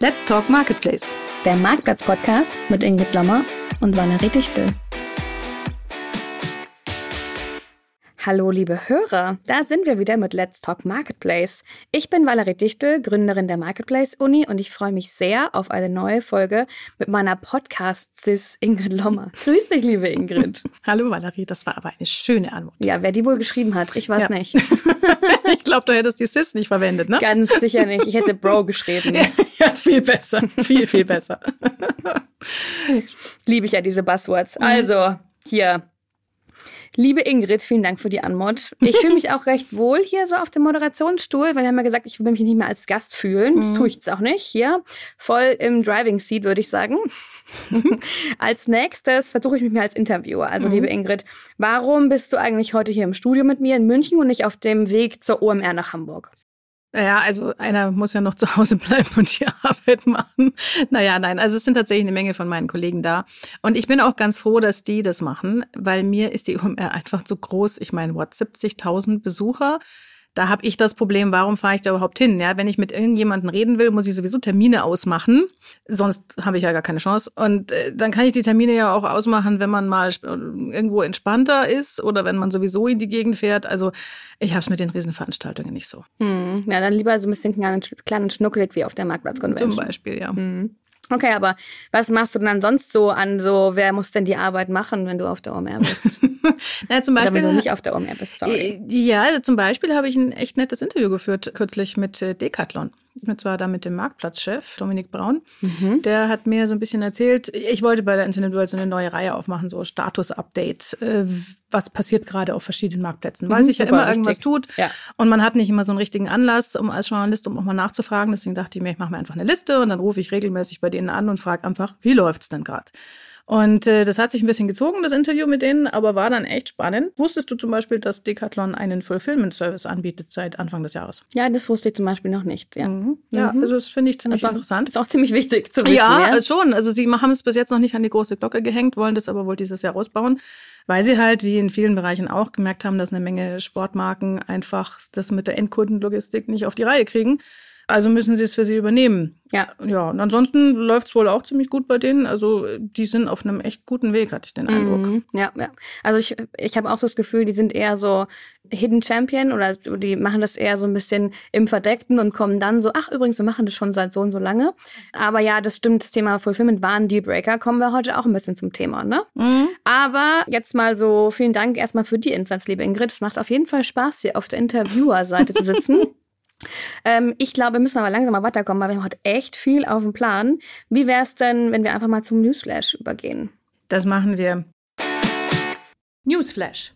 Let's Talk Marketplace. Der Marktplatz-Podcast mit Ingrid Lommer und Valerie Dichtel. Hallo, liebe Hörer, da sind wir wieder mit Let's Talk Marketplace. Ich bin Valerie Dichtel, Gründerin der Marketplace Uni und ich freue mich sehr auf eine neue Folge mit meiner Podcast-Sis Ingrid Lommer. Grüß dich, liebe Ingrid. Hallo, Valerie, das war aber eine schöne Antwort. Ja, wer die wohl geschrieben hat, ich weiß ja. nicht. ich glaube, du hättest die Sis nicht verwendet, ne? Ganz sicher nicht. Ich hätte Bro geschrieben. ja, viel besser. Viel, viel besser. Liebe ich ja diese Buzzwords. Also, hier, Liebe Ingrid, vielen Dank für die Anmod. Ich fühle mich auch recht wohl hier so auf dem Moderationsstuhl, weil wir haben ja gesagt, ich will mich nicht mehr als Gast fühlen. Das mhm. tue ich jetzt auch nicht. Hier voll im Driving Seat, würde ich sagen. als nächstes versuche ich mich mehr als Interviewer. Also, mhm. liebe Ingrid, warum bist du eigentlich heute hier im Studio mit mir in München und nicht auf dem Weg zur OMR nach Hamburg? Ja, also einer muss ja noch zu Hause bleiben und die Arbeit machen. Naja, nein, also es sind tatsächlich eine Menge von meinen Kollegen da. Und ich bin auch ganz froh, dass die das machen, weil mir ist die UMR einfach zu groß. Ich meine, what, 70.000 Besucher? Da habe ich das Problem, warum fahre ich da überhaupt hin? Ja, wenn ich mit irgendjemandem reden will, muss ich sowieso Termine ausmachen. Sonst habe ich ja gar keine Chance. Und äh, dann kann ich die Termine ja auch ausmachen, wenn man mal irgendwo entspannter ist oder wenn man sowieso in die Gegend fährt. Also ich habe es mit den Riesenveranstaltungen nicht so. Hm. Ja, dann lieber so ein bisschen klein, und schnuckelig wie auf der Marktplatzkonvention. Zum Beispiel, ja. Hm. Okay, aber was machst du denn dann sonst so an so, wer muss denn die Arbeit machen, wenn du auf der OMR bist? Na, zum Beispiel, Oder wenn du nicht auf der OMR bist, sorry. Ja, also zum Beispiel habe ich ein echt nettes Interview geführt kürzlich mit äh, Decathlon. Und zwar da mit dem Marktplatzchef, Dominik Braun. Mhm. Der hat mir so ein bisschen erzählt, ich wollte bei der Internet World so eine neue Reihe aufmachen, so Status-Update. Äh, was passiert gerade auf verschiedenen Marktplätzen? Weil mhm, sich ja immer irgendwas richtig. tut. Ja. Und man hat nicht immer so einen richtigen Anlass, um als Journalist, um auch mal nachzufragen. Deswegen dachte ich mir, ich mache mir einfach eine Liste und dann rufe ich regelmäßig bei denen an und frage einfach, wie läuft es denn gerade? Und äh, das hat sich ein bisschen gezogen, das Interview mit denen, aber war dann echt spannend. Wusstest du zum Beispiel, dass Decathlon einen Fulfillment-Service anbietet seit Anfang des Jahres? Ja, das wusste ich zum Beispiel noch nicht. Ja, mhm. ja mhm. also das finde ich ziemlich also interessant. Ist auch ziemlich wichtig zu wissen. Ja, ja, schon. Also sie haben es bis jetzt noch nicht an die große Glocke gehängt, wollen das aber wohl dieses Jahr ausbauen weil sie halt, wie in vielen Bereichen auch, gemerkt haben, dass eine Menge Sportmarken einfach das mit der Endkundenlogistik nicht auf die Reihe kriegen. Also müssen sie es für sie übernehmen. Ja. Ja, und ansonsten läuft es wohl auch ziemlich gut bei denen. Also die sind auf einem echt guten Weg, hatte ich den Eindruck. Mhm. Ja, ja. Also ich, ich habe auch so das Gefühl, die sind eher so Hidden Champion oder die machen das eher so ein bisschen im Verdeckten und kommen dann so, ach übrigens, wir machen das schon seit so und so lange. Aber ja, das stimmt, das Thema Fulfillment war ein Dealbreaker. Kommen wir heute auch ein bisschen zum Thema, ne? Mhm. Aber jetzt mal so, vielen Dank erstmal für die Insights, liebe Ingrid. Es macht auf jeden Fall Spaß, hier auf der Interviewer-Seite zu sitzen. Ähm, ich glaube, wir müssen aber langsam mal weiterkommen, weil wir haben heute echt viel auf dem Plan. Wie wäre es denn, wenn wir einfach mal zum Newsflash übergehen? Das machen wir. Newsflash.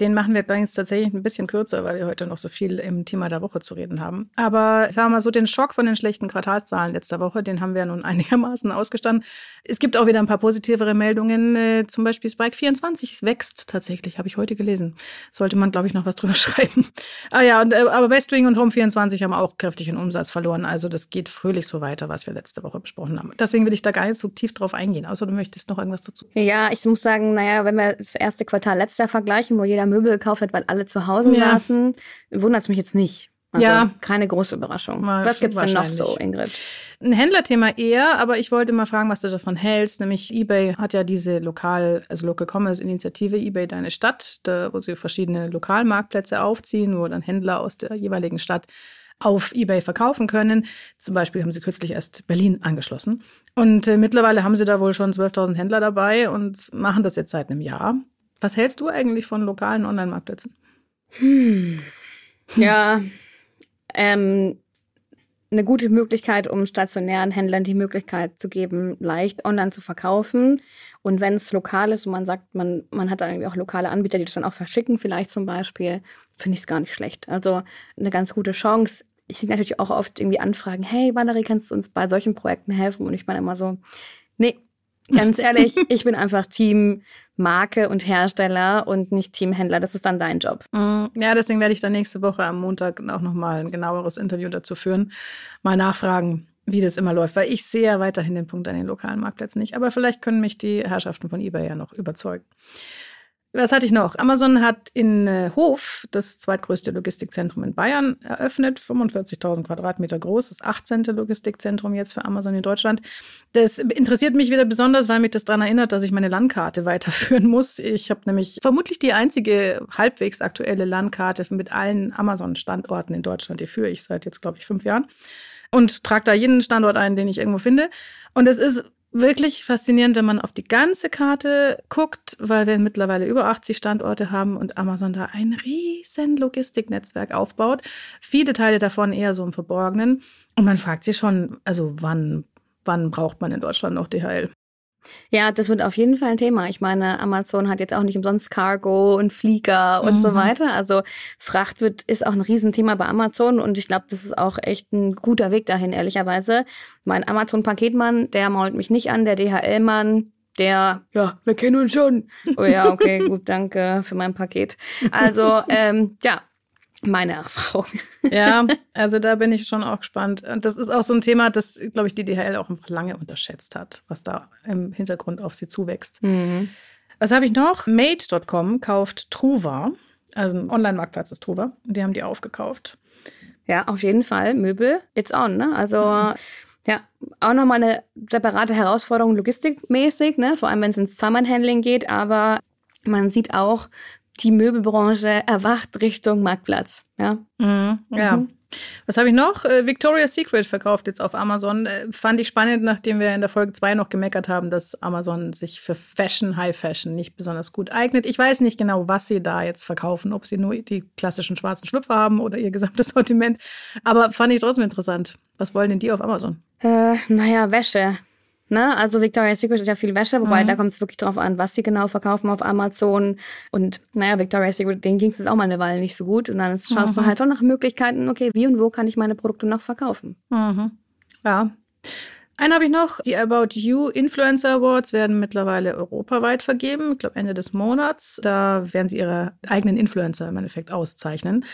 Den machen wir übrigens tatsächlich ein bisschen kürzer, weil wir heute noch so viel im Thema der Woche zu reden haben. Aber sagen wir mal so, den Schock von den schlechten Quartalszahlen letzter Woche, den haben wir nun einigermaßen ausgestanden. Es gibt auch wieder ein paar positivere Meldungen. Äh, zum Beispiel Spike 24 wächst tatsächlich, habe ich heute gelesen. Sollte man, glaube ich, noch was drüber schreiben. Ah ja, und, äh, aber Westwing und Home 24 haben auch kräftig in Umsatz verloren. Also das geht fröhlich so weiter, was wir letzte Woche besprochen haben. Deswegen will ich da gar nicht so tief drauf eingehen. Außer du möchtest noch irgendwas dazu. Ja, ich muss sagen, naja, wenn wir das erste Quartal letztes Jahr vergleichen, wo jeder Möbel gekauft hat, weil alle zu Hause ja. saßen, wundert es mich jetzt nicht. Also ja. keine große Überraschung. Mal was gibt's denn noch so, Ingrid? Ein Händlerthema eher, aber ich wollte mal fragen, was du davon hältst. Nämlich eBay hat ja diese Lokal, also Local Commerce Initiative eBay Deine Stadt, da, wo sie verschiedene Lokalmarktplätze aufziehen, wo dann Händler aus der jeweiligen Stadt auf eBay verkaufen können. Zum Beispiel haben sie kürzlich erst Berlin angeschlossen. Und äh, mittlerweile haben sie da wohl schon 12.000 Händler dabei und machen das jetzt seit einem Jahr. Was hältst du eigentlich von lokalen Online-Marktplätzen? Hm. Ja, ähm, eine gute Möglichkeit, um stationären Händlern die Möglichkeit zu geben, leicht online zu verkaufen. Und wenn es lokal ist und man sagt, man, man hat dann irgendwie auch lokale Anbieter, die das dann auch verschicken, vielleicht zum Beispiel, finde ich es gar nicht schlecht. Also eine ganz gute Chance. Ich kriege natürlich auch oft irgendwie Anfragen, hey Valerie, kannst du uns bei solchen Projekten helfen? Und ich meine immer so, nee, Ganz ehrlich, ich bin einfach Team Marke und Hersteller und nicht Teamhändler. Das ist dann dein Job. Mm, ja, deswegen werde ich dann nächste Woche am Montag auch nochmal ein genaueres Interview dazu führen. Mal nachfragen, wie das immer läuft, weil ich sehe ja weiterhin den Punkt an den lokalen Marktplätzen nicht. Aber vielleicht können mich die Herrschaften von eBay ja noch überzeugen. Was hatte ich noch? Amazon hat in äh, Hof das zweitgrößte Logistikzentrum in Bayern eröffnet, 45.000 Quadratmeter groß, das 18. Logistikzentrum jetzt für Amazon in Deutschland. Das interessiert mich wieder besonders, weil mich das daran erinnert, dass ich meine Landkarte weiterführen muss. Ich habe nämlich vermutlich die einzige halbwegs aktuelle Landkarte mit allen Amazon-Standorten in Deutschland. Die führe ich seit jetzt, glaube ich, fünf Jahren und trage da jeden Standort ein, den ich irgendwo finde. Und es ist wirklich faszinierend, wenn man auf die ganze Karte guckt, weil wir mittlerweile über 80 Standorte haben und Amazon da ein riesen Logistiknetzwerk aufbaut. Viele Teile davon eher so im Verborgenen. Und man fragt sich schon, also wann, wann braucht man in Deutschland noch DHL? Ja, das wird auf jeden Fall ein Thema. Ich meine, Amazon hat jetzt auch nicht umsonst Cargo und Flieger und mhm. so weiter. Also Fracht wird, ist auch ein Riesenthema bei Amazon und ich glaube, das ist auch echt ein guter Weg dahin, ehrlicherweise. Mein Amazon-Paketmann, der mault mich nicht an, der DHL-Mann, der, ja, wir kennen uns schon. Oh ja, okay, gut, danke für mein Paket. Also, ähm, ja, meine Erfahrung. Ja, also da bin ich schon auch gespannt. Und das ist auch so ein Thema, das, glaube ich, die DHL auch einfach lange unterschätzt hat, was da im Hintergrund auf sie zuwächst. Mhm. Was habe ich noch? Made.com kauft Truva, also ein Online-Marktplatz ist Truva. Die haben die aufgekauft. Ja, auf jeden Fall. Möbel, it's on, ne? Also. Mhm. Ja, auch nochmal eine separate Herausforderung logistikmäßig, ne? vor allem wenn es ins Zusammenhandling geht, aber man sieht auch, die Möbelbranche erwacht Richtung Marktplatz. Ja. Mhm, ja. Mhm. Was habe ich noch? Äh, Victoria's Secret verkauft jetzt auf Amazon. Äh, fand ich spannend, nachdem wir in der Folge 2 noch gemeckert haben, dass Amazon sich für Fashion, High Fashion nicht besonders gut eignet. Ich weiß nicht genau, was sie da jetzt verkaufen, ob sie nur die klassischen schwarzen Schlüpfer haben oder ihr gesamtes Sortiment. Aber fand ich trotzdem interessant. Was wollen denn die auf Amazon? Äh, naja, Wäsche. Ne? Also Victoria's Secret ist ja viel Wäsche, wobei mhm. da kommt es wirklich drauf an, was sie genau verkaufen auf Amazon. Und naja, Victoria's Secret, denen ging es auch mal eine Weile nicht so gut. Und dann schaust mhm. du halt schon nach Möglichkeiten, okay, wie und wo kann ich meine Produkte noch verkaufen? Mhm. Ja. Einen habe ich noch. Die About You Influencer Awards werden mittlerweile europaweit vergeben. Ich glaube, Ende des Monats. Da werden sie ihre eigenen Influencer im Endeffekt auszeichnen.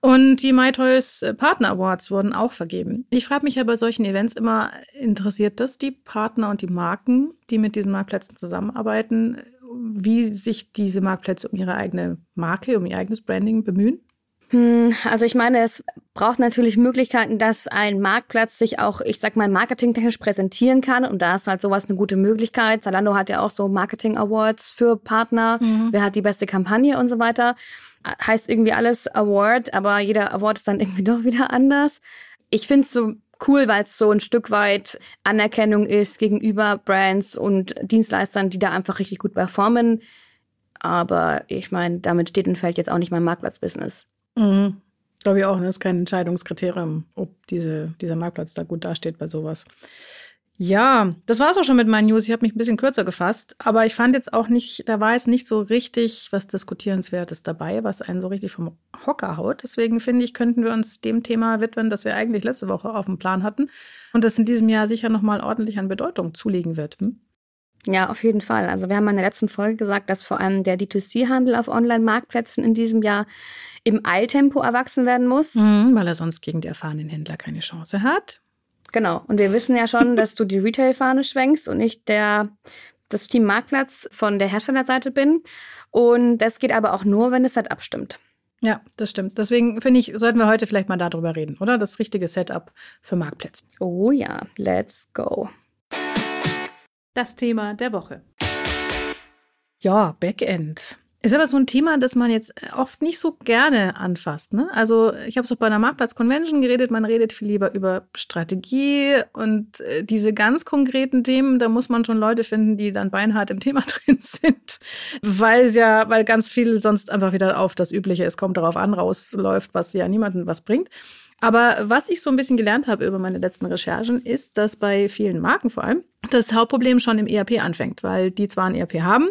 Und die MyToys Partner Awards wurden auch vergeben. Ich frage mich ja bei solchen Events immer, interessiert das die Partner und die Marken, die mit diesen Marktplätzen zusammenarbeiten, wie sich diese Marktplätze um ihre eigene Marke, um ihr eigenes Branding bemühen? Hm, also ich meine, es braucht natürlich Möglichkeiten, dass ein Marktplatz sich auch, ich sag mal, marketingtechnisch präsentieren kann. Und da ist halt sowas eine gute Möglichkeit. Zalando hat ja auch so Marketing Awards für Partner. Mhm. Wer hat die beste Kampagne und so weiter. Heißt irgendwie alles Award, aber jeder Award ist dann irgendwie doch wieder anders. Ich finde es so cool, weil es so ein Stück weit Anerkennung ist gegenüber Brands und Dienstleistern, die da einfach richtig gut performen. Aber ich meine, damit steht und fällt jetzt auch nicht mein Marktplatzbusiness. Mhm. Glaube ich auch, ne? das ist kein Entscheidungskriterium, ob diese, dieser Marktplatz da gut dasteht bei sowas. Ja, das war es auch schon mit meinen News. Ich habe mich ein bisschen kürzer gefasst, aber ich fand jetzt auch nicht, da war jetzt nicht so richtig was Diskutierenswertes dabei, was einen so richtig vom Hocker haut. Deswegen finde ich, könnten wir uns dem Thema widmen, das wir eigentlich letzte Woche auf dem Plan hatten und das in diesem Jahr sicher nochmal ordentlich an Bedeutung zulegen wird. Hm? Ja, auf jeden Fall. Also wir haben in der letzten Folge gesagt, dass vor allem der D2C-Handel auf Online-Marktplätzen in diesem Jahr im Eiltempo erwachsen werden muss. Mhm, weil er sonst gegen die erfahrenen Händler keine Chance hat. Genau. Und wir wissen ja schon, dass du die Retail-Fahne schwenkst und nicht der, das Team Marktplatz von der Herstellerseite bin. Und das geht aber auch nur, wenn es halt abstimmt. Ja, das stimmt. Deswegen finde ich, sollten wir heute vielleicht mal darüber reden, oder? Das richtige Setup für Marktplätze. Oh ja, let's go. Das Thema der Woche. Ja, Backend. Ist aber so ein Thema, das man jetzt oft nicht so gerne anfasst. Ne? Also ich habe es auch bei einer Marktplatz-Convention geredet, man redet viel lieber über Strategie und äh, diese ganz konkreten Themen, da muss man schon Leute finden, die dann beinhart im Thema drin sind, weil es ja, weil ganz viel sonst einfach wieder auf das Übliche, es kommt darauf an, rausläuft, was ja niemandem was bringt. Aber was ich so ein bisschen gelernt habe über meine letzten Recherchen, ist, dass bei vielen Marken vor allem das Hauptproblem schon im ERP anfängt, weil die zwar ein ERP haben,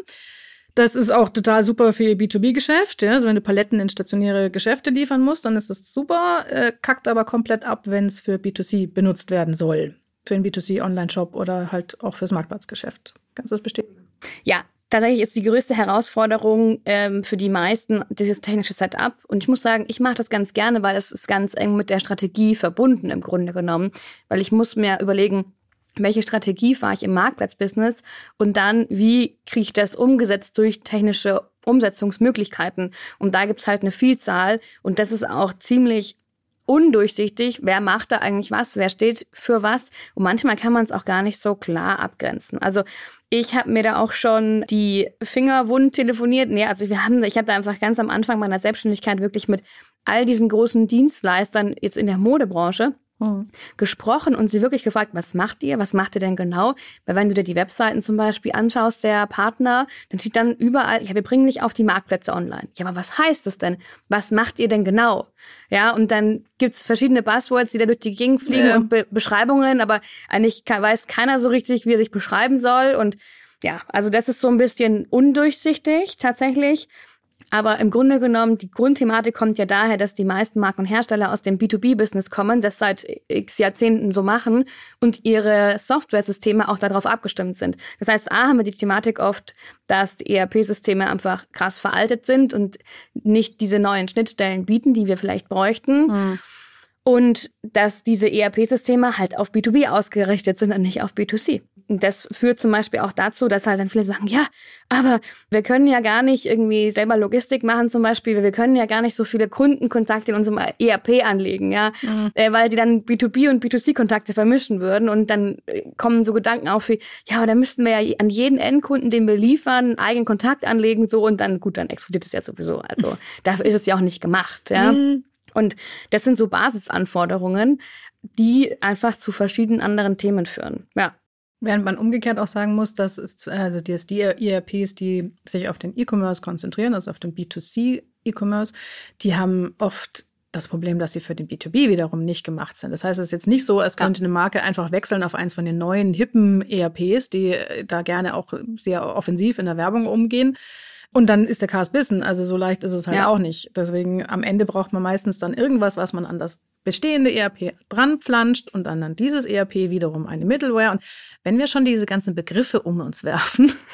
das ist auch total super für ihr B2B-Geschäft. Ja? Also wenn du Paletten in stationäre Geschäfte liefern musst, dann ist das super, äh, kackt aber komplett ab, wenn es für B2C benutzt werden soll. Für einen B2C-Online-Shop oder halt auch fürs Marktplatzgeschäft. Kannst du das bestätigen? Ja, tatsächlich ist die größte Herausforderung ähm, für die meisten dieses technische Setup. Und ich muss sagen, ich mache das ganz gerne, weil es ist ganz eng mit der Strategie verbunden im Grunde genommen. Weil ich muss mir überlegen, welche Strategie fahre ich im Marktplatzbusiness und dann, wie kriege ich das umgesetzt durch technische Umsetzungsmöglichkeiten. Und da gibt's halt eine Vielzahl. Und das ist auch ziemlich undurchsichtig, wer macht da eigentlich was, wer steht für was. Und manchmal kann man es auch gar nicht so klar abgrenzen. Also ich habe mir da auch schon die Finger wund telefoniert. Nee, also wir haben, ich habe da einfach ganz am Anfang meiner Selbstständigkeit wirklich mit all diesen großen Dienstleistern jetzt in der Modebranche Mhm. gesprochen und sie wirklich gefragt, was macht ihr? Was macht ihr denn genau? Weil wenn du dir die Webseiten zum Beispiel anschaust, der Partner, dann steht dann überall, ja, wir bringen dich auf die Marktplätze online. Ja, aber was heißt das denn? Was macht ihr denn genau? Ja, und dann gibt's verschiedene Buzzwords, die da durch die Gegend fliegen ja. und Be Beschreibungen, aber eigentlich weiß keiner so richtig, wie er sich beschreiben soll. Und ja, also das ist so ein bisschen undurchsichtig tatsächlich. Aber im Grunde genommen, die Grundthematik kommt ja daher, dass die meisten Marken und Hersteller aus dem B2B-Business kommen, das seit x Jahrzehnten so machen und ihre Software-Systeme auch darauf abgestimmt sind. Das heißt, A, haben wir die Thematik oft, dass die ERP-Systeme einfach krass veraltet sind und nicht diese neuen Schnittstellen bieten, die wir vielleicht bräuchten. Mhm. Und dass diese ERP-Systeme halt auf B2B ausgerichtet sind und nicht auf B2C. Das führt zum Beispiel auch dazu, dass halt dann viele sagen, ja, aber wir können ja gar nicht irgendwie selber Logistik machen zum Beispiel. Wir können ja gar nicht so viele Kundenkontakte in unserem ERP anlegen, ja, mhm. äh, weil die dann B2B und B2C-Kontakte vermischen würden. Und dann äh, kommen so Gedanken auf wie, ja, aber dann müssten wir ja an jeden Endkunden, den wir liefern, einen eigenen Kontakt anlegen, so und dann, gut, dann explodiert es ja sowieso. Also dafür ist es ja auch nicht gemacht, ja. Mhm. Und das sind so Basisanforderungen, die einfach zu verschiedenen anderen Themen führen. Ja. Während man umgekehrt auch sagen muss, dass es, also die, die ERPs, die sich auf den E-Commerce konzentrieren, also auf den B2C-E-Commerce, die haben oft das Problem, dass sie für den B2B wiederum nicht gemacht sind. Das heißt, es ist jetzt nicht so, als könnte eine Marke einfach wechseln auf eins von den neuen, hippen ERPs, die da gerne auch sehr offensiv in der Werbung umgehen, und dann ist der Cast Bissen. Also so leicht ist es halt ja. auch nicht. Deswegen am Ende braucht man meistens dann irgendwas, was man an das bestehende ERP dran pflanscht und dann an dieses ERP wiederum eine Middleware. Und wenn wir schon diese ganzen Begriffe um uns werfen,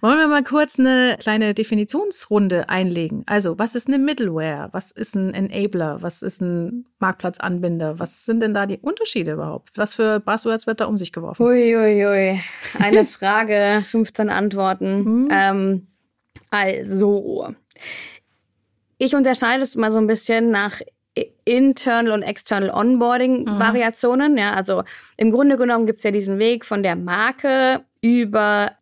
wollen wir mal kurz eine kleine Definitionsrunde einlegen. Also, was ist eine Middleware? Was ist ein Enabler? Was ist ein Marktplatzanbinder? Was sind denn da die Unterschiede überhaupt? Was für Buzzwords wird da um sich geworfen? Uiuiui, ui, ui. eine Frage, 15 Antworten. Hm. Ähm, also, ich unterscheide es mal so ein bisschen nach Internal und External Onboarding-Variationen. Mhm. Ja, also im Grunde genommen gibt es ja diesen Weg von der Marke über,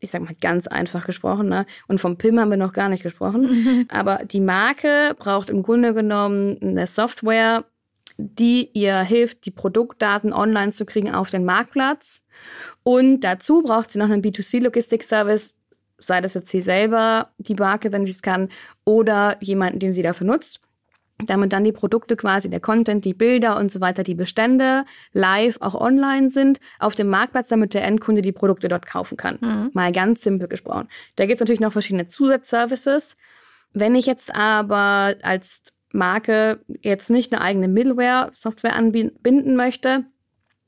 ich sag mal ganz einfach gesprochen, ne? und vom PIM haben wir noch gar nicht gesprochen. Mhm. Aber die Marke braucht im Grunde genommen eine Software, die ihr hilft, die Produktdaten online zu kriegen auf den Marktplatz. Und dazu braucht sie noch einen B2C-Logistik-Service, sei das jetzt sie selber, die Marke, wenn sie es kann, oder jemanden, den sie dafür nutzt. Damit dann die Produkte quasi, der Content, die Bilder und so weiter, die Bestände live auch online sind auf dem Marktplatz, damit der Endkunde die Produkte dort kaufen kann. Mhm. Mal ganz simpel gesprochen. Da gibt es natürlich noch verschiedene Zusatzservices. Wenn ich jetzt aber als Marke jetzt nicht eine eigene Middleware-Software anbinden möchte,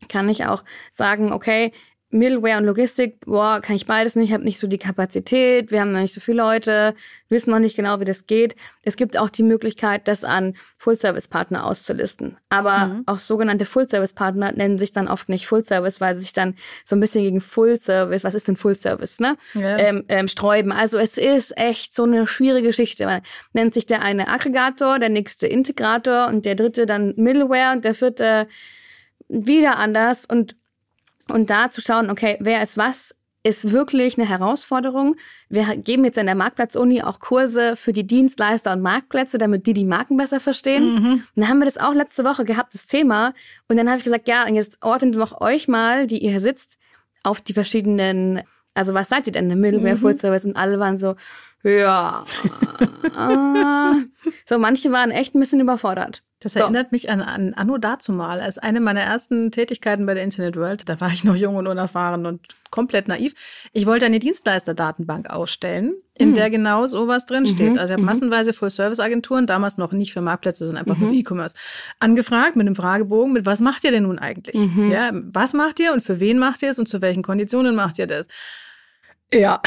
kann ich auch sagen, okay, Middleware und Logistik, boah, kann ich beides nicht, habe nicht so die Kapazität, wir haben noch nicht so viele Leute, wissen noch nicht genau, wie das geht. Es gibt auch die Möglichkeit, das an Full-Service-Partner auszulisten. Aber mhm. auch sogenannte Full-Service-Partner nennen sich dann oft nicht Full-Service, weil sie sich dann so ein bisschen gegen Full-Service, was ist denn Full-Service, ne? Ja. Ähm, ähm, sträuben. Also es ist echt so eine schwierige Geschichte. Man nennt sich der eine Aggregator, der nächste Integrator und der dritte dann Middleware und der vierte wieder anders und und da zu schauen, okay, wer ist was, ist wirklich eine Herausforderung. Wir geben jetzt in der Marktplatz-Uni auch Kurse für die Dienstleister und Marktplätze, damit die die Marken besser verstehen. Mhm. Und dann haben wir das auch letzte Woche gehabt, das Thema. Und dann habe ich gesagt, ja, und jetzt ordnet doch euch mal, die ihr hier sitzt, auf die verschiedenen, also was seid ihr denn, Middleware, mhm. Full Service? Und alle waren so, ja. So, manche waren echt ein bisschen überfordert. Das so. erinnert mich an, an Anno dazumal, als eine meiner ersten Tätigkeiten bei der Internet World. Da war ich noch jung und unerfahren und komplett naiv. Ich wollte eine Dienstleisterdatenbank ausstellen, in mhm. der genau sowas drinsteht. Mhm. Also ich habe mhm. massenweise Full-Service-Agenturen, damals noch nicht für Marktplätze, sondern einfach mhm. nur für E-Commerce, angefragt mit einem Fragebogen, mit was macht ihr denn nun eigentlich? Mhm. Ja, was macht ihr und für wen macht ihr es und zu welchen Konditionen macht ihr das? Ja.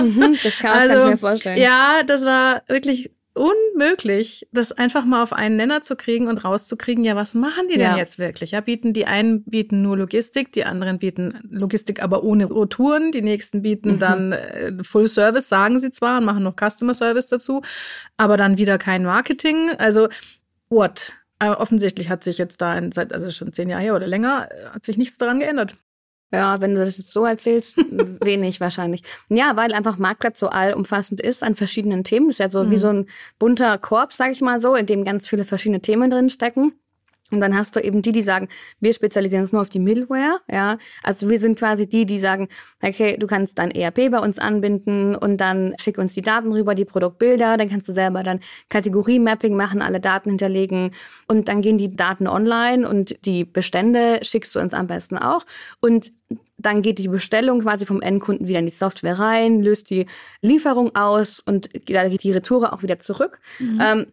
Mhm, das Chaos also, kann ich mir vorstellen. Ja, das war wirklich unmöglich, das einfach mal auf einen Nenner zu kriegen und rauszukriegen, ja, was machen die ja. denn jetzt wirklich? Ja, bieten die einen bieten nur Logistik, die anderen bieten Logistik, aber ohne Touren, die nächsten bieten mhm. dann äh, Full Service, sagen sie zwar und machen noch Customer Service dazu, aber dann wieder kein Marketing. Also, what? Aber offensichtlich hat sich jetzt da in, seit, also schon zehn Jahre her oder länger, äh, hat sich nichts daran geändert. Ja, wenn du das jetzt so erzählst, wenig wahrscheinlich. Ja, weil einfach Marktplatz so allumfassend ist an verschiedenen Themen. Das ist ja so mhm. wie so ein bunter Korb, sag ich mal so, in dem ganz viele verschiedene Themen drin stecken. Und dann hast du eben die, die sagen, wir spezialisieren uns nur auf die Middleware, ja. Also wir sind quasi die, die sagen, okay, du kannst dein ERP bei uns anbinden und dann schick uns die Daten rüber, die Produktbilder, dann kannst du selber dann Kategorie-Mapping machen, alle Daten hinterlegen und dann gehen die Daten online und die Bestände schickst du uns am besten auch. Und dann geht die Bestellung quasi vom Endkunden wieder in die Software rein, löst die Lieferung aus und da geht die Retoure auch wieder zurück. Mhm. Ähm,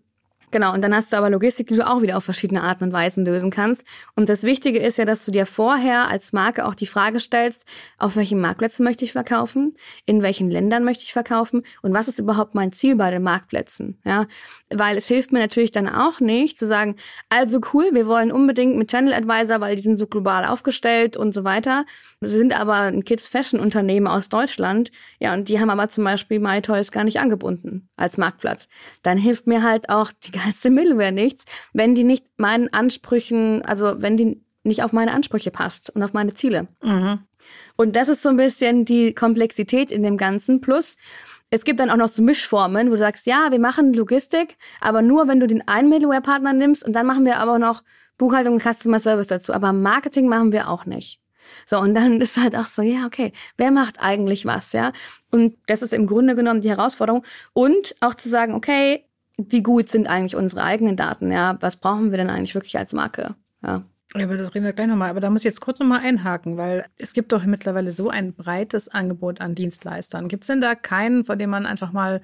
Genau, und dann hast du aber Logistik, die du auch wieder auf verschiedene Arten und Weisen lösen kannst. Und das Wichtige ist ja, dass du dir vorher als Marke auch die Frage stellst, auf welchen Marktplätzen möchte ich verkaufen, in welchen Ländern möchte ich verkaufen und was ist überhaupt mein Ziel bei den Marktplätzen. Ja, weil es hilft mir natürlich dann auch nicht zu sagen, also cool, wir wollen unbedingt mit Channel Advisor, weil die sind so global aufgestellt und so weiter. Sie sind aber ein Kids Fashion Unternehmen aus Deutschland. Ja, und die haben aber zum Beispiel MyToys gar nicht angebunden als Marktplatz. Dann hilft mir halt auch die ganze Middleware nichts, wenn die nicht meinen Ansprüchen, also wenn die nicht auf meine Ansprüche passt und auf meine Ziele. Mhm. Und das ist so ein bisschen die Komplexität in dem Ganzen. Plus, es gibt dann auch noch so Mischformen, wo du sagst, ja, wir machen Logistik, aber nur, wenn du den einen Middleware-Partner nimmst und dann machen wir aber noch Buchhaltung und Customer Service dazu. Aber Marketing machen wir auch nicht. So, und dann ist halt auch so, ja, okay, wer macht eigentlich was, ja? Und das ist im Grunde genommen die Herausforderung. Und auch zu sagen, okay, wie gut sind eigentlich unsere eigenen Daten, ja? Was brauchen wir denn eigentlich wirklich als Marke, ja? Ja, aber das reden wir gleich nochmal. Aber da muss ich jetzt kurz nochmal einhaken, weil es gibt doch mittlerweile so ein breites Angebot an Dienstleistern. Gibt es denn da keinen, von dem man einfach mal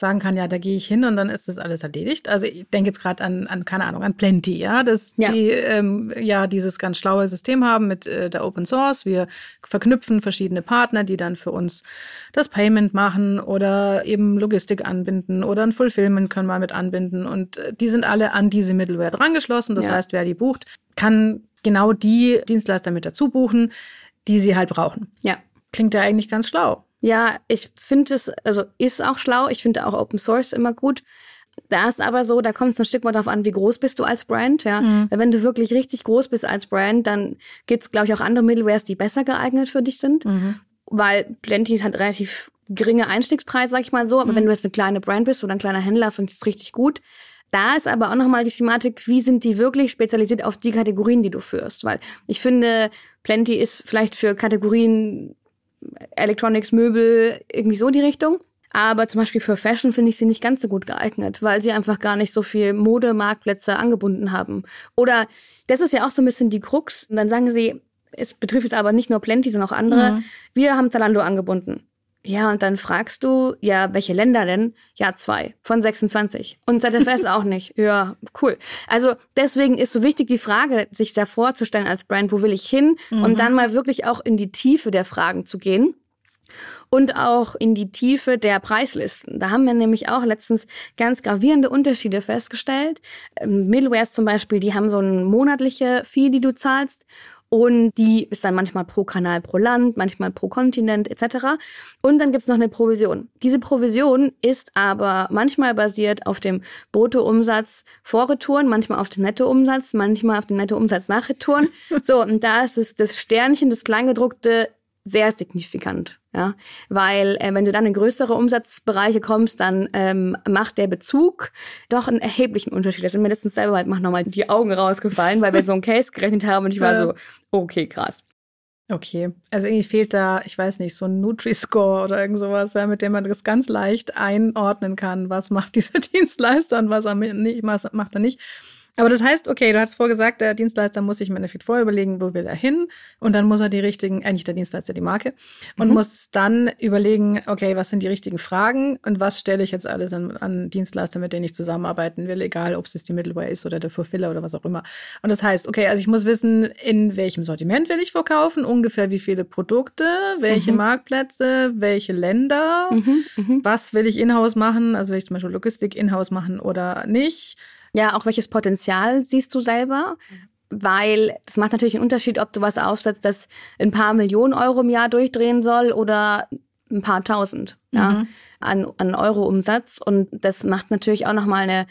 sagen kann, ja, da gehe ich hin und dann ist das alles erledigt. Also ich denke jetzt gerade an, an, keine Ahnung, an Plenty, ja, dass ja. die ähm, ja dieses ganz schlaue System haben mit äh, der Open Source. Wir verknüpfen verschiedene Partner, die dann für uns das Payment machen oder eben Logistik anbinden oder ein Fulfillment können wir mit anbinden. Und äh, die sind alle an diese Middleware drangeschlossen. Das ja. heißt, wer die bucht, kann genau die Dienstleister mit dazu buchen, die sie halt brauchen. Ja. Klingt ja eigentlich ganz schlau. Ja, ich finde es, also ist auch schlau. Ich finde auch Open Source immer gut. Da ist aber so, da kommt es ein Stück weit darauf an, wie groß bist du als Brand, ja. Mhm. Wenn du wirklich richtig groß bist als Brand, dann gibt es, glaube ich, auch andere Middlewares, die besser geeignet für dich sind. Mhm. Weil Plenty hat relativ geringe Einstiegspreis, sag ich mal so. Aber mhm. wenn du jetzt eine kleine Brand bist oder ein kleiner Händler, findest du es richtig gut. Da ist aber auch nochmal die Thematik, wie sind die wirklich spezialisiert auf die Kategorien, die du führst? Weil ich finde, Plenty ist vielleicht für Kategorien Electronics, Möbel, irgendwie so die Richtung. Aber zum Beispiel für Fashion finde ich sie nicht ganz so gut geeignet, weil sie einfach gar nicht so viel Modemarktplätze angebunden haben. Oder das ist ja auch so ein bisschen die Krux. Und dann sagen sie, es betrifft es aber nicht nur Plenty, sondern auch andere. Mhm. Wir haben Zalando angebunden. Ja, und dann fragst du, ja, welche Länder denn? Ja, zwei von 26. Und ZFS auch nicht. Ja, cool. Also deswegen ist so wichtig die Frage, sich da vorzustellen als Brand, wo will ich hin? Mhm. Und dann mal wirklich auch in die Tiefe der Fragen zu gehen. Und auch in die Tiefe der Preislisten. Da haben wir nämlich auch letztens ganz gravierende Unterschiede festgestellt. Ähm, Middlewares zum Beispiel, die haben so eine monatliche Fee, die du zahlst. Und die ist dann manchmal pro Kanal, pro Land, manchmal pro Kontinent etc. Und dann gibt's noch eine Provision. Diese Provision ist aber manchmal basiert auf dem Bruttoumsatz vor Retouren, manchmal auf dem Nettoumsatz, manchmal auf dem Nettoumsatz nach Retouren. so, und da ist es das Sternchen, das Kleingedruckte, sehr signifikant. Ja, weil äh, wenn du dann in größere Umsatzbereiche kommst, dann ähm, macht der Bezug doch einen erheblichen Unterschied. Da sind mir letztens selber halt nochmal die Augen rausgefallen, weil wir so einen Case gerechnet haben und ich war so, okay, krass. Okay, also irgendwie fehlt da, ich weiß nicht, so ein Nutri-Score oder irgend sowas, ja, mit dem man das ganz leicht einordnen kann, was macht dieser Dienstleister und was, er nicht, was macht er nicht. Aber das heißt, okay, du hast vorgesagt, der Dienstleister muss sich im Endeffekt vorher überlegen, wo will er hin und dann muss er die richtigen, äh, nicht der Dienstleister, die Marke, und mhm. muss dann überlegen, okay, was sind die richtigen Fragen und was stelle ich jetzt alles an, an Dienstleister, mit denen ich zusammenarbeiten will, egal ob es die Middleware ist oder der Fulfiller oder was auch immer. Und das heißt, okay, also ich muss wissen, in welchem Sortiment will ich verkaufen, ungefähr wie viele Produkte, welche mhm. Marktplätze, welche Länder, mhm, mhm. was will ich in-house machen, also will ich zum Beispiel Logistik in-house machen oder nicht ja, auch welches Potenzial siehst du selber? Weil das macht natürlich einen Unterschied, ob du was aufsetzt, das ein paar Millionen Euro im Jahr durchdrehen soll oder ein paar tausend ja, mhm. an, an Euro Umsatz. Und das macht natürlich auch nochmal eine,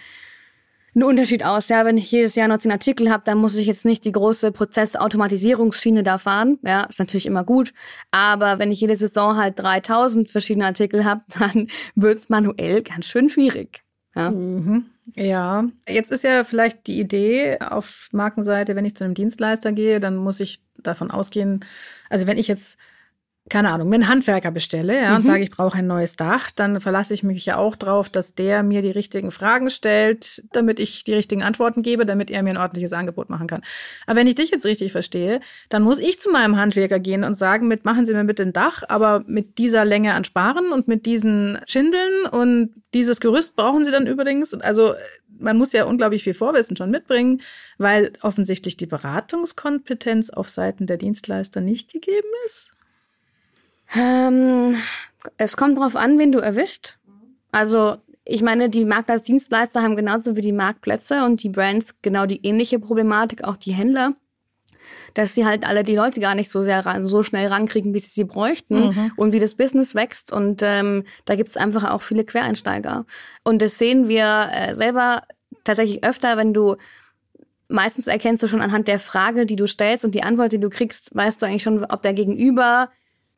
einen Unterschied aus. Ja, wenn ich jedes Jahr noch zehn Artikel habe, dann muss ich jetzt nicht die große Prozessautomatisierungsschiene da fahren. Ja, ist natürlich immer gut. Aber wenn ich jede Saison halt 3000 verschiedene Artikel habe, dann wird es manuell ganz schön schwierig. Ja. Mhm. Ja, jetzt ist ja vielleicht die Idee auf Markenseite, wenn ich zu einem Dienstleister gehe, dann muss ich davon ausgehen, also wenn ich jetzt keine Ahnung, mir einen Handwerker bestelle ja, mhm. und sage, ich brauche ein neues Dach, dann verlasse ich mich ja auch darauf, dass der mir die richtigen Fragen stellt, damit ich die richtigen Antworten gebe, damit er mir ein ordentliches Angebot machen kann. Aber wenn ich dich jetzt richtig verstehe, dann muss ich zu meinem Handwerker gehen und sagen, mit machen Sie mir bitte ein Dach, aber mit dieser Länge an Sparen und mit diesen Schindeln und dieses Gerüst brauchen Sie dann übrigens. Also man muss ja unglaublich viel Vorwissen schon mitbringen, weil offensichtlich die Beratungskompetenz auf Seiten der Dienstleister nicht gegeben ist. Ähm, es kommt darauf an, wen du erwischt. Also ich meine, die Marktplatzdienstleister haben genauso wie die Marktplätze und die Brands genau die ähnliche Problematik, auch die Händler, dass sie halt alle die Leute gar nicht so sehr ran, so schnell rankriegen, wie sie sie bräuchten mhm. und wie das Business wächst. Und ähm, da gibt es einfach auch viele Quereinsteiger. Und das sehen wir äh, selber tatsächlich öfter, wenn du meistens erkennst du schon anhand der Frage, die du stellst und die Antwort, die du kriegst, weißt du eigentlich schon, ob der Gegenüber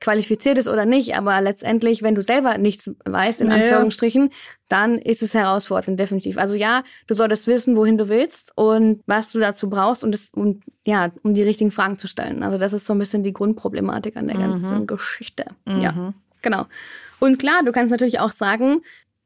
qualifiziert ist oder nicht, aber letztendlich, wenn du selber nichts weißt, in naja. Anführungsstrichen, dann ist es herausfordernd, definitiv. Also ja, du solltest wissen, wohin du willst und was du dazu brauchst und das, um, ja, um die richtigen Fragen zu stellen. Also das ist so ein bisschen die Grundproblematik an der mhm. ganzen Geschichte. Mhm. Ja, genau. Und klar, du kannst natürlich auch sagen,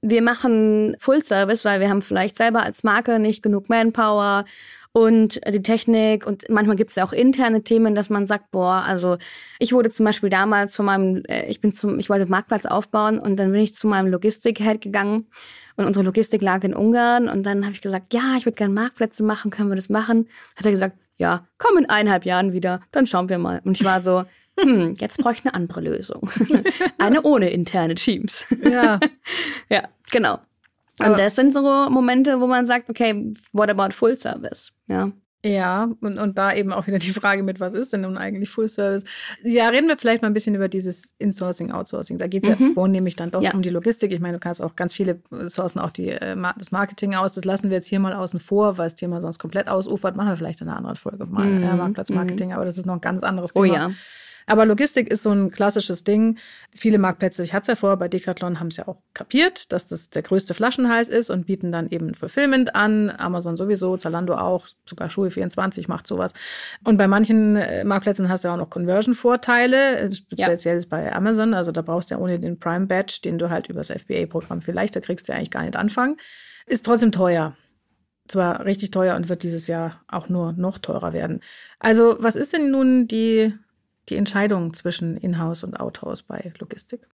wir machen Full Service, weil wir haben vielleicht selber als Marke nicht genug Manpower und die Technik und manchmal gibt es ja auch interne Themen, dass man sagt, boah, also ich wurde zum Beispiel damals von meinem, äh, ich bin zum, ich wollte Marktplatz aufbauen und dann bin ich zu meinem Logistik-Head gegangen und unsere Logistik lag in Ungarn und dann habe ich gesagt, ja, ich würde gerne Marktplätze machen, können wir das machen? Hat er gesagt, ja, komm in eineinhalb Jahren wieder, dann schauen wir mal. Und ich war so, hm, jetzt brauche ich eine andere Lösung. eine ohne interne Teams. Ja. ja, genau. Und Aber das sind so Momente, wo man sagt, okay, what about Full Service? Ja. Ja, und, und da eben auch wieder die Frage mit, was ist denn nun eigentlich Full Service? Ja, reden wir vielleicht mal ein bisschen über dieses Insourcing, Outsourcing. Da geht es mhm. ja vornehmlich dann doch ja. um die Logistik. Ich meine, du kannst auch ganz viele sourcen auch die, äh, das Marketing aus. Das lassen wir jetzt hier mal außen vor, weil das Thema sonst komplett ausufert. Machen wir vielleicht in einer anderen Folge mal mhm. äh, Marktplatzmarketing, mhm. aber das ist noch ein ganz anderes oh Thema. Oh ja. Aber Logistik ist so ein klassisches Ding. Viele Marktplätze, ich hatte es ja vorher bei Decathlon, haben es ja auch kapiert, dass das der größte Flaschenhals ist und bieten dann eben Fulfillment an. Amazon sowieso, Zalando auch, sogar Schuhe24 macht sowas. Und bei manchen äh, Marktplätzen hast du auch noch Conversion-Vorteile, äh, speziell ja. bei Amazon. Also da brauchst du ja ohne den Prime-Badge, den du halt über das FBA-Programm vielleicht, da kriegst du ja eigentlich gar nicht anfangen. Ist trotzdem teuer zwar richtig teuer und wird dieses Jahr auch nur noch teurer werden. Also, was ist denn nun die die Entscheidung zwischen Inhouse und Outhouse bei Logistik?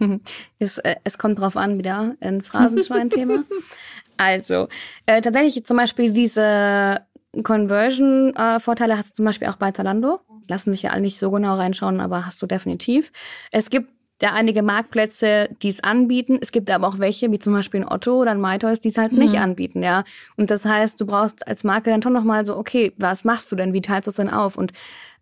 Es, äh, es kommt drauf an, wieder ein Phrasenschwein-Thema. also, äh, tatsächlich zum Beispiel diese Conversion-Vorteile hast du zum Beispiel auch bei Zalando. Lassen sich ja alle nicht so genau reinschauen, aber hast du definitiv. Es gibt ja einige Marktplätze, die es anbieten. Es gibt aber auch welche, wie zum Beispiel ein Otto oder ein MyToys, die es halt mhm. nicht anbieten, ja. Und das heißt, du brauchst als Marke dann schon nochmal so, okay, was machst du denn? Wie teilst du es denn auf? Und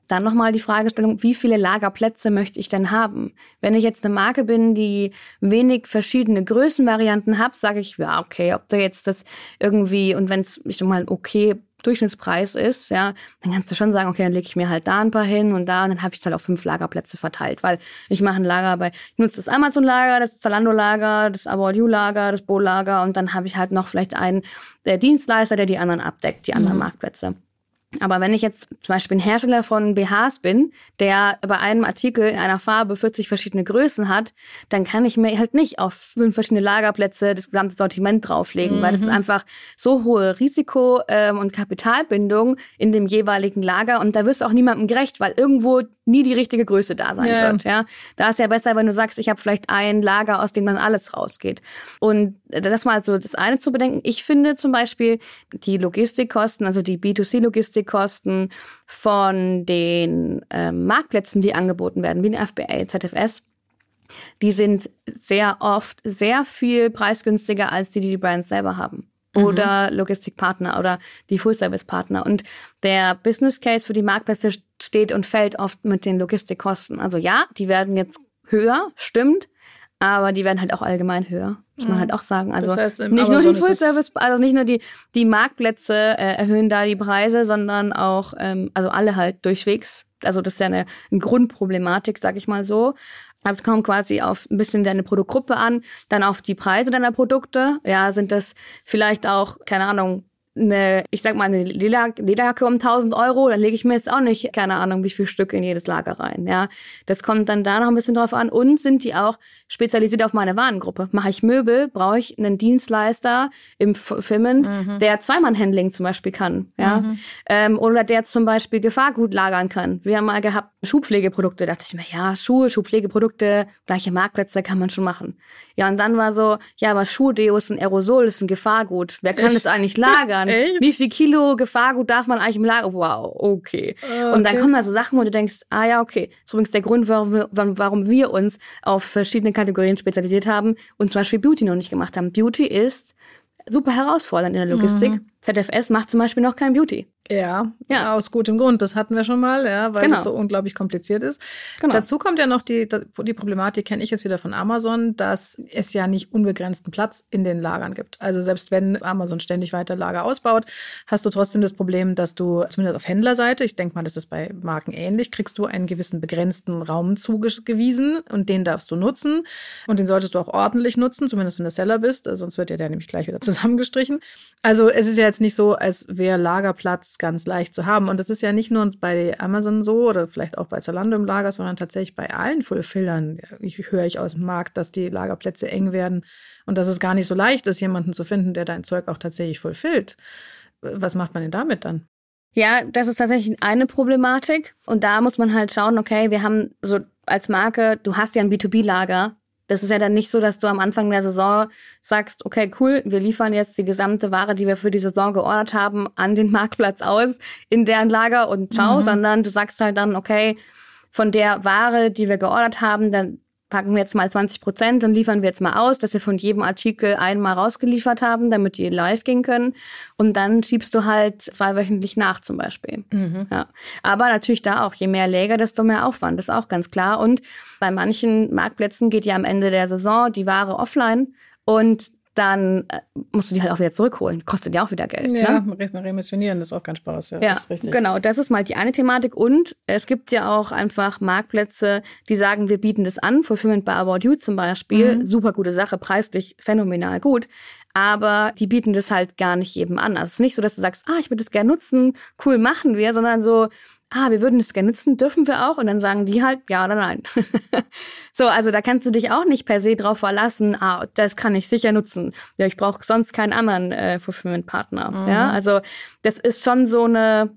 dann nochmal die Fragestellung, wie viele Lagerplätze möchte ich denn haben? Wenn ich jetzt eine Marke bin, die wenig verschiedene Größenvarianten hat, sage ich, ja, okay, ob du jetzt das irgendwie, und wenn es, ich sag mal, okay Durchschnittspreis ist, ja, dann kannst du schon sagen, okay, dann lege ich mir halt da ein paar hin und da und dann habe ich es halt auf fünf Lagerplätze verteilt, weil ich mache ein Lager bei, ich nutze das Amazon-Lager, das Zalando-Lager, das About You-Lager, das Bo-Lager und dann habe ich halt noch vielleicht einen der Dienstleister, der die anderen abdeckt, die anderen mhm. Marktplätze. Aber wenn ich jetzt zum Beispiel ein Hersteller von BHs bin, der bei einem Artikel in einer Farbe 40 verschiedene Größen hat, dann kann ich mir halt nicht auf fünf verschiedene Lagerplätze das gesamte Sortiment drauflegen, mhm. weil das ist einfach so hohe Risiko- ähm, und Kapitalbindung in dem jeweiligen Lager und da wirst du auch niemandem gerecht, weil irgendwo nie die richtige Größe da sein ja. wird. Ja, da ist ja besser, wenn du sagst, ich habe vielleicht ein Lager, aus dem dann alles rausgeht. Und das mal so das eine zu bedenken. Ich finde zum Beispiel die Logistikkosten, also die B2C-Logistikkosten von den äh, Marktplätzen, die angeboten werden, wie eine FBA, ZFS, die sind sehr oft sehr viel preisgünstiger als die, die die Brands selber haben. Mhm. Oder mhm. Logistikpartner oder die Full-Service-Partner. Und der Business Case für die Marktplätze steht und fällt oft mit den Logistikkosten. Also ja, die werden jetzt höher, stimmt, aber die werden halt auch allgemein höher, muss man halt auch sagen. Also das heißt, nicht nur die Full Service, also nicht nur die, die Marktplätze äh, erhöhen da die Preise, sondern auch, ähm, also alle halt durchwegs. Also das ist ja eine, eine Grundproblematik, sag ich mal so. Also kommt quasi auf ein bisschen deine Produktgruppe an, dann auf die Preise deiner Produkte. Ja, sind das vielleicht auch, keine Ahnung, eine, ich sag mal, eine Lederjacke um 1000 Euro, dann lege ich mir jetzt auch nicht, keine Ahnung, wie viel Stück in jedes Lager rein. Ja, das kommt dann da noch ein bisschen drauf an. Und sind die auch spezialisiert auf meine Warengruppe? Mache ich Möbel, brauche ich einen Dienstleister im Filmend, mhm. der Zweimann-Handling zum Beispiel kann. Ja, mhm. ähm, oder der zum Beispiel Gefahrgut lagern kann. Wir haben mal gehabt Schuhpflegeprodukte. Da dachte ich mir, ja, Schuhe, Schuhpflegeprodukte, gleiche Marktplätze kann man schon machen. Ja, und dann war so, ja, aber Schuhdeo ist ein Aerosol, ist ein Gefahrgut. Wer kann Echt? das eigentlich lagern? An. Echt? Wie viel Kilo Gefahrgut darf man eigentlich im Lager? Wow, okay. okay. Und dann kommen da so Sachen, wo du denkst, ah ja, okay. Das ist übrigens der Grund, warum wir, warum wir uns auf verschiedene Kategorien spezialisiert haben und zum Beispiel Beauty noch nicht gemacht haben. Beauty ist super herausfordernd in der Logistik. Mhm. ZFS macht zum Beispiel noch kein Beauty. Ja, ja, aus gutem Grund. Das hatten wir schon mal, ja, weil genau. es so unglaublich kompliziert ist. Genau. Dazu kommt ja noch die, die Problematik, kenne ich jetzt wieder von Amazon, dass es ja nicht unbegrenzten Platz in den Lagern gibt. Also selbst wenn Amazon ständig weiter Lager ausbaut, hast du trotzdem das Problem, dass du zumindest auf Händlerseite, ich denke mal, das ist bei Marken ähnlich, kriegst du einen gewissen begrenzten Raum zugewiesen und den darfst du nutzen und den solltest du auch ordentlich nutzen, zumindest wenn du Seller bist, sonst wird ja der nämlich gleich wieder zusammengestrichen. Also es ist ja jetzt nicht so, als wäre Lagerplatz ganz leicht zu haben. Und das ist ja nicht nur bei Amazon so oder vielleicht auch bei Zalando im Lager, sondern tatsächlich bei allen Fulfillern. Ich höre ich aus dem Markt, dass die Lagerplätze eng werden und dass es gar nicht so leicht ist, jemanden zu finden, der dein Zeug auch tatsächlich fulfillt. Was macht man denn damit dann? Ja, das ist tatsächlich eine Problematik. Und da muss man halt schauen, okay, wir haben so als Marke, du hast ja ein B2B-Lager, das ist ja dann nicht so, dass du am Anfang der Saison sagst, okay, cool, wir liefern jetzt die gesamte Ware, die wir für die Saison geordert haben, an den Marktplatz aus, in deren Lager und ciao, mhm. sondern du sagst halt dann, okay, von der Ware, die wir geordert haben, dann packen wir jetzt mal 20 Prozent und liefern wir jetzt mal aus, dass wir von jedem Artikel einmal rausgeliefert haben, damit die live gehen können. Und dann schiebst du halt zweiwöchentlich nach zum Beispiel. Mhm. Ja. Aber natürlich da auch, je mehr Läger, desto mehr Aufwand, das ist auch ganz klar. Und bei manchen Marktplätzen geht ja am Ende der Saison die Ware offline und dann äh, musst du die halt auch wieder zurückholen. Kostet ja auch wieder Geld. Ja, ne? remissionieren ist auch kein Spaß. Ja, ja das genau. Das ist mal die eine Thematik. Und es gibt ja auch einfach Marktplätze, die sagen, wir bieten das an. Fulfillment by About You zum Beispiel. Mhm. Super gute Sache, preislich phänomenal gut. Aber die bieten das halt gar nicht jedem an. Also es ist nicht so, dass du sagst, ah, ich würde das gerne nutzen, cool machen wir, sondern so, ah, wir würden das gerne nutzen, dürfen wir auch? Und dann sagen die halt ja oder nein. so, also da kannst du dich auch nicht per se drauf verlassen, ah, das kann ich sicher nutzen. Ja, ich brauche sonst keinen anderen äh, Fulfillment-Partner. Mhm. Ja, also das ist schon so eine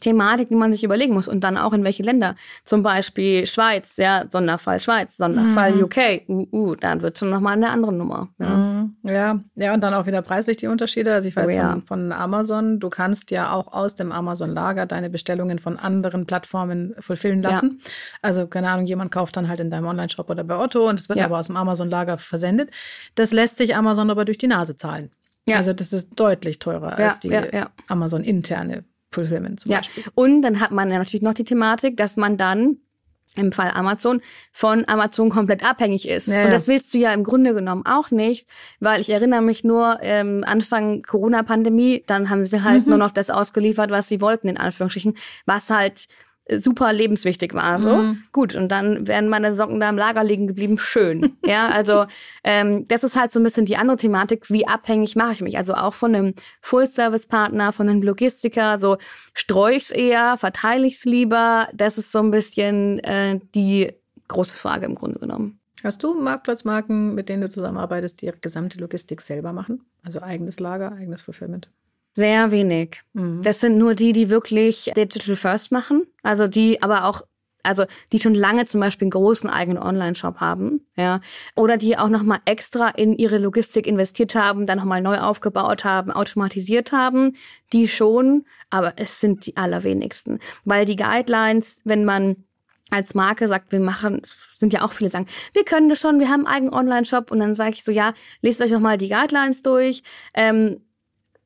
Thematik, die man sich überlegen muss und dann auch in welche Länder. Zum Beispiel Schweiz, ja, Sonderfall Schweiz, Sonderfall mhm. UK, uh, uh, dann wird schon nochmal eine andere Nummer. Ja. Mhm. ja. ja, und dann auch wieder preislich die Unterschiede. Also ich weiß oh, ja. von, von, Amazon, du kannst ja auch aus dem Amazon-Lager deine Bestellungen von anderen Plattformen fulfillen lassen. Ja. Also, keine Ahnung, jemand kauft dann halt in deinem Online-Shop oder bei Otto und es wird aber aus dem Amazon-Lager versendet. Das lässt sich Amazon aber durch die Nase zahlen. Ja. Also das ist deutlich teurer als die Amazon-interne Fulfillment zum ja. Beispiel. Und dann hat man ja natürlich noch die Thematik, dass man dann im Fall Amazon von Amazon komplett abhängig ist. Ja, und das willst du ja im Grunde genommen auch nicht, weil ich erinnere mich nur, ähm, Anfang Corona-Pandemie, dann haben sie halt mhm. nur noch das ausgeliefert, was sie wollten, in Anführungsstrichen, was halt super lebenswichtig war. So mhm. gut und dann werden meine Socken da im Lager liegen geblieben. Schön. ja, also ähm, das ist halt so ein bisschen die andere Thematik. Wie abhängig mache ich mich? Also auch von einem Full-Service-Partner, von einem Logistiker. So streue ich es eher, verteile ich es lieber? Das ist so ein bisschen äh, die große Frage im Grunde genommen. Hast du Marktplatzmarken, mit denen du zusammenarbeitest, die ihre gesamte Logistik selber machen? Also eigenes Lager, eigenes Fulfillment? Sehr wenig. Mhm. Das sind nur die, die wirklich Digital First machen. Also die aber auch, also die schon lange zum Beispiel einen großen eigenen Online-Shop haben, ja. Oder die auch nochmal extra in ihre Logistik investiert haben, dann nochmal neu aufgebaut haben, automatisiert haben. Die schon, aber es sind die allerwenigsten. Weil die Guidelines, wenn man als Marke sagt, wir machen, es sind ja auch viele sagen, wir können das schon, wir haben einen eigenen Online-Shop und dann sage ich so, ja, lest euch nochmal die Guidelines durch. Ähm,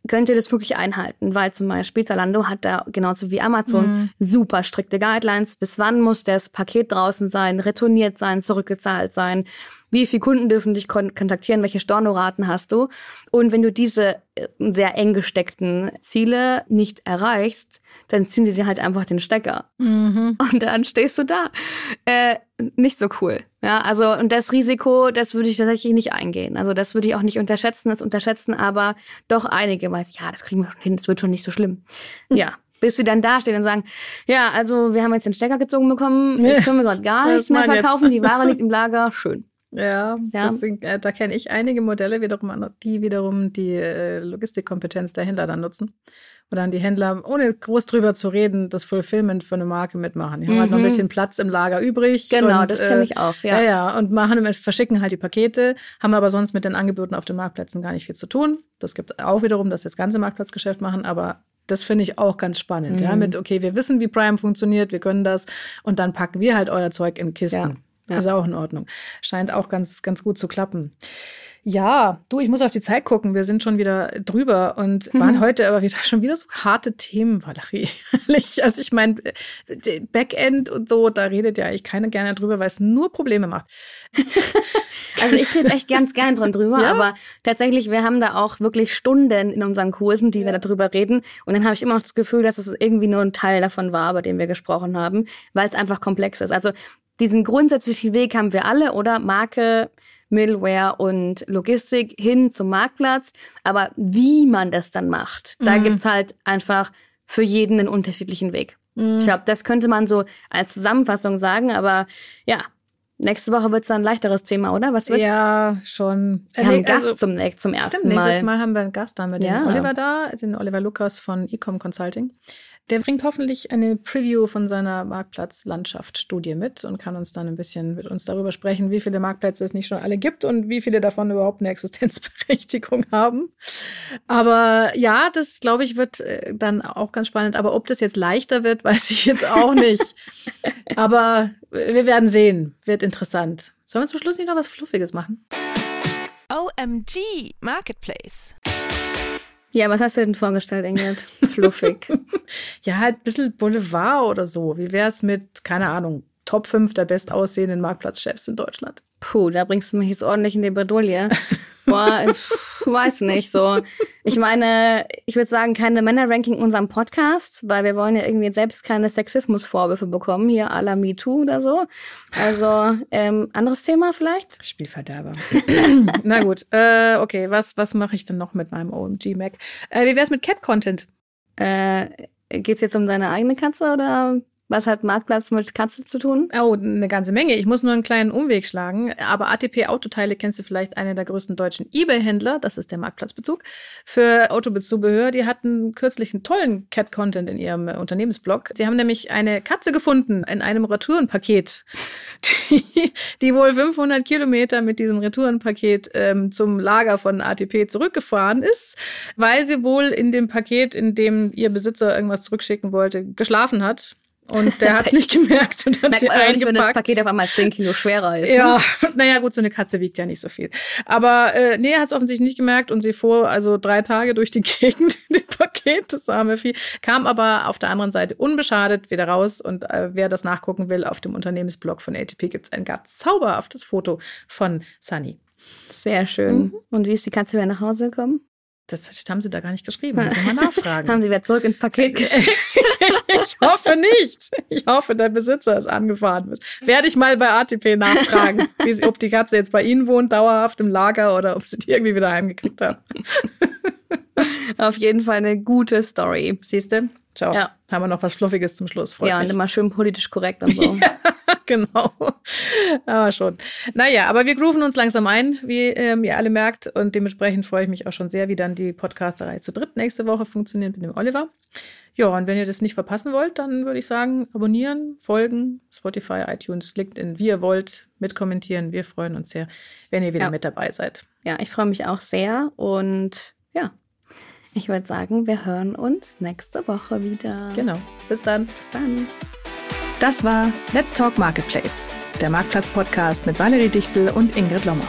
könnt ihr das wirklich einhalten, weil zum Beispiel Zalando hat da genauso wie Amazon mhm. super strikte Guidelines. Bis wann muss das Paket draußen sein, retourniert sein, zurückgezahlt sein? Wie viele Kunden dürfen dich kontaktieren? Welche Stornoraten hast du? Und wenn du diese äh, sehr eng gesteckten Ziele nicht erreichst, dann ziehen die dir halt einfach den Stecker. Mhm. Und dann stehst du da. Äh, nicht so cool. Ja, also, und das Risiko, das würde ich tatsächlich nicht eingehen. Also, das würde ich auch nicht unterschätzen. Das unterschätzen aber doch einige, weil ja, das kriegen wir hin, das wird schon nicht so schlimm. Mhm. Ja, bis sie dann dastehen und sagen, ja, also wir haben jetzt den Stecker gezogen bekommen, jetzt können wir gerade gar nichts mehr verkaufen, jetzt. die Ware liegt im Lager, schön. Ja, ja. Sind, äh, da kenne ich einige Modelle wiederum, die wiederum die äh, Logistikkompetenz der Händler dann nutzen. Und dann die Händler, ohne groß drüber zu reden, das Fulfillment für eine Marke mitmachen. Die haben mhm. halt noch ein mhm. bisschen Platz im Lager übrig. Genau, und, das kenne äh, ich auch. Ja. ja, ja, und machen, verschicken halt die Pakete, haben aber sonst mit den Angeboten auf den Marktplätzen gar nicht viel zu tun. Das gibt auch wiederum, dass sie das ganze Marktplatzgeschäft machen, aber das finde ich auch ganz spannend. Mhm. Ja, mit, okay, wir wissen, wie Prime funktioniert, wir können das und dann packen wir halt euer Zeug in Kisten. Ja. Ja. Ist auch in Ordnung. Scheint auch ganz, ganz gut zu klappen. Ja, du, ich muss auf die Zeit gucken. Wir sind schon wieder drüber und mhm. waren heute aber wieder schon wieder so harte Themen, Valerie. also ich meine, Backend und so, da redet ja eigentlich keiner gerne drüber, weil es nur Probleme macht. also ich rede echt ganz gerne dran drüber, ja? aber tatsächlich, wir haben da auch wirklich Stunden in unseren Kursen, die ja. wir darüber reden. Und dann habe ich immer noch das Gefühl, dass es irgendwie nur ein Teil davon war, über den wir gesprochen haben, weil es einfach komplex ist. Also diesen grundsätzlichen Weg haben wir alle, oder? Marke, Middleware und Logistik hin zum Marktplatz. Aber wie man das dann macht, mhm. da gibt's halt einfach für jeden einen unterschiedlichen Weg. Mhm. Ich glaube, das könnte man so als Zusammenfassung sagen, aber ja, Nächste Woche wird es dann ein leichteres Thema, oder? Was wird's? Ja, schon. Wir haben einen Gast also, zum, zum ersten stimmt, Mal. Nächstes Mal haben wir einen Gast da mit ja. dem Oliver da, den Oliver Lukas von Ecom Consulting. Der bringt hoffentlich eine Preview von seiner Marktplatzlandschaft-Studie mit und kann uns dann ein bisschen mit uns darüber sprechen, wie viele Marktplätze es nicht schon alle gibt und wie viele davon überhaupt eine Existenzberechtigung haben. Aber ja, das glaube ich wird äh, dann auch ganz spannend. Aber ob das jetzt leichter wird, weiß ich jetzt auch nicht. Aber wir werden sehen. Wird interessant. Sollen wir zum Schluss nicht noch was Fluffiges machen? OMG Marketplace. Ja, was hast du denn vorgestellt, Ingrid? Fluffig. ja, halt ein bisschen Boulevard oder so. Wie wäre es mit, keine Ahnung, Top 5 der bestaussehenden Marktplatzchefs in Deutschland? Puh, da bringst du mich jetzt ordentlich in die Bredouille. Boah, ich weiß nicht so. Ich meine, ich würde sagen, keine Männerranking in unserem Podcast, weil wir wollen ja irgendwie selbst keine Sexismusvorwürfe bekommen, hier à la MeToo oder so. Also, ähm, anderes Thema vielleicht? Spielverderber. Na gut, äh, okay, was, was mache ich denn noch mit meinem OMG Mac? Äh, wie wär's mit Cat-Content? Äh, geht's jetzt um deine eigene Katze oder was hat Marktplatz mit Katze zu tun? Oh, eine ganze Menge. Ich muss nur einen kleinen Umweg schlagen. Aber ATP Autoteile kennst du vielleicht einer der größten deutschen eBay-Händler. Das ist der Marktplatzbezug für Autobezubehör. Die hatten kürzlich einen tollen Cat-Content in ihrem Unternehmensblog. Sie haben nämlich eine Katze gefunden in einem Retourenpaket, die, die wohl 500 Kilometer mit diesem Retourenpaket ähm, zum Lager von ATP zurückgefahren ist, weil sie wohl in dem Paket, in dem ihr Besitzer irgendwas zurückschicken wollte, geschlafen hat und der hat es nicht gemerkt und hat Merkt sie eingepackt. wenn das Paket auf einmal 10 Kilo schwerer ist. Ja, ne? naja gut, so eine Katze wiegt ja nicht so viel. Aber äh, nee, er hat es offensichtlich nicht gemerkt und sie fuhr also drei Tage durch die Gegend in dem Paket, das arme Vieh, kam aber auf der anderen Seite unbeschadet wieder raus und äh, wer das nachgucken will, auf dem Unternehmensblog von ATP gibt es ein ganz zauberhaftes Foto von Sunny. Sehr schön. Mhm. Und wie ist die Katze wieder nach Hause gekommen? Das haben sie da gar nicht geschrieben. Muss ich mal nachfragen. haben sie wieder zurück ins Paket geschickt? Ich hoffe nicht. Ich hoffe, der Besitzer ist angefahren. Werde ich mal bei ATP nachfragen, wie, ob die Katze jetzt bei Ihnen wohnt, dauerhaft im Lager oder ob sie die irgendwie wieder heimgekriegt haben. Auf jeden Fall eine gute Story. Siehst du? Ciao. Ja. Haben wir noch was Fluffiges zum Schluss. Freut ja, mich. und immer schön politisch korrekt und so. ja, genau. Aber schon. Naja, aber wir grooven uns langsam ein, wie ähm, ihr alle merkt. Und dementsprechend freue ich mich auch schon sehr, wie dann die Podcasterei zu dritt nächste Woche funktioniert mit dem Oliver. Ja, und wenn ihr das nicht verpassen wollt, dann würde ich sagen, abonnieren, folgen, Spotify, iTunes, LinkedIn, wie ihr wollt, mitkommentieren. Wir freuen uns sehr, wenn ihr wieder ja. mit dabei seid. Ja, ich freue mich auch sehr und ja, ich würde sagen, wir hören uns nächste Woche wieder. Genau. Bis dann. Bis dann. Das war Let's Talk Marketplace, der Marktplatz-Podcast mit Valerie Dichtel und Ingrid Lommer.